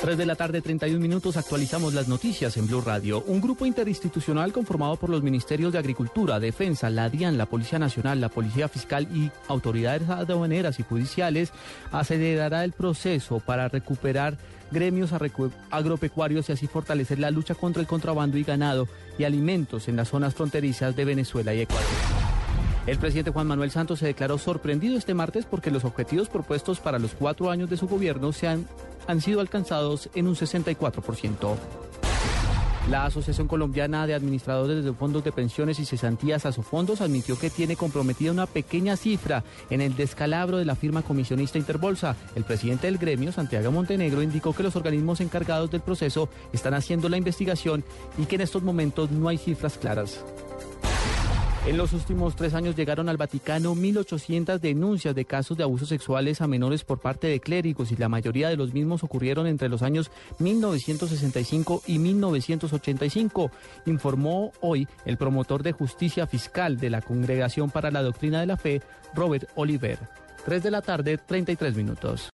3 de la tarde, 31 minutos, actualizamos las noticias en Blue Radio. Un grupo interinstitucional conformado por los Ministerios de Agricultura, Defensa, la DIAN, la Policía Nacional, la Policía Fiscal y autoridades aduaneras y judiciales acelerará el proceso para recuperar gremios agropecuarios y así fortalecer la lucha contra el contrabando y ganado y alimentos en las zonas fronterizas de Venezuela y Ecuador. El presidente Juan Manuel Santos se declaró sorprendido este martes porque los objetivos propuestos para los cuatro años de su gobierno se han han sido alcanzados en un 64%. La Asociación Colombiana de Administradores de Fondos de Pensiones y Cesantías Asofondos admitió que tiene comprometida una pequeña cifra en el descalabro de la firma comisionista Interbolsa. El presidente del gremio, Santiago Montenegro, indicó que los organismos encargados del proceso están haciendo la investigación y que en estos momentos no hay cifras claras. En los últimos tres años llegaron al Vaticano 1.800 denuncias de casos de abusos sexuales a menores por parte de clérigos y la mayoría de los mismos ocurrieron entre los años 1965 y 1985, informó hoy el promotor de justicia fiscal de la Congregación para la Doctrina de la Fe, Robert Oliver. Tres de la tarde, 33 minutos.